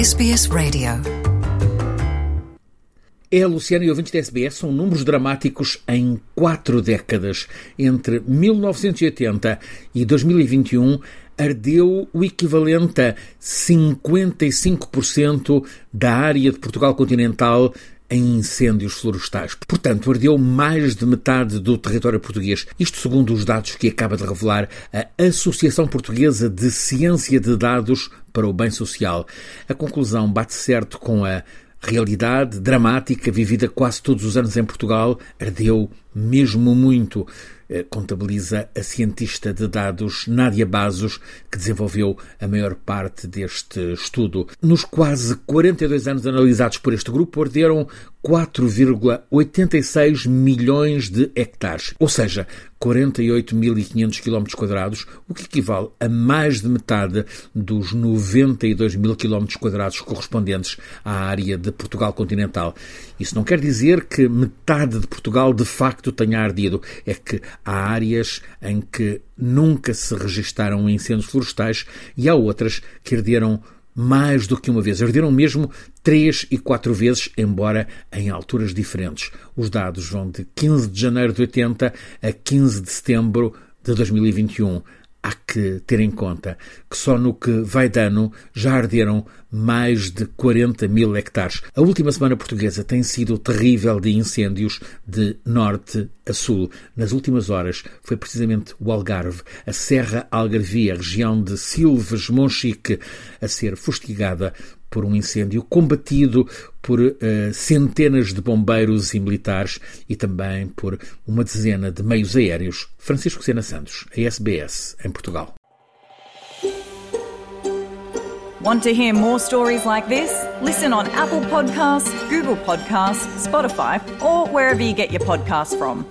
SBS Radio. É, Luciana e ouvintes da SBS, são números dramáticos em quatro décadas. Entre 1980 e 2021, ardeu o equivalente a 55% da área de Portugal continental em incêndios florestais. Portanto, ardeu mais de metade do território português. Isto segundo os dados que acaba de revelar a Associação Portuguesa de Ciência de Dados para o Bem Social. A conclusão bate certo com a realidade dramática vivida quase todos os anos em Portugal. Ardeu mesmo muito. Eh, contabiliza a cientista de dados Nádia Bazos, que desenvolveu a maior parte deste estudo. Nos quase 42 anos analisados por este grupo, arderam 4,86 milhões de hectares, ou seja, 48.500 km quadrados, o que equivale a mais de metade dos 92 mil km quadrados correspondentes à área de Portugal continental. Isso não quer dizer que metade de Portugal de facto tenha ardido, é que há áreas em que nunca se registaram incêndios florestais e há outras que arderam mais do que uma vez. Arderam mesmo três e quatro vezes, embora em alturas diferentes. Os dados vão de 15 de janeiro de 80 a 15 de setembro de 2021 há que ter em conta que só no que vai de ano já arderam mais de 40 mil hectares. A última semana portuguesa tem sido terrível de incêndios de norte a sul. Nas últimas horas foi precisamente o Algarve, a Serra Algarvia, região de Silves, Monchique, a ser fustigada por um incêndio combatido por uh, centenas de bombeiros e militares e também por uma dezena de meios aéreos. Francisco Sena Santos, a SBS, em Portugal. Want to hear more stories like this? Listen on Apple Podcasts, Google Podcasts, Spotify, or wherever you get your podcasts from.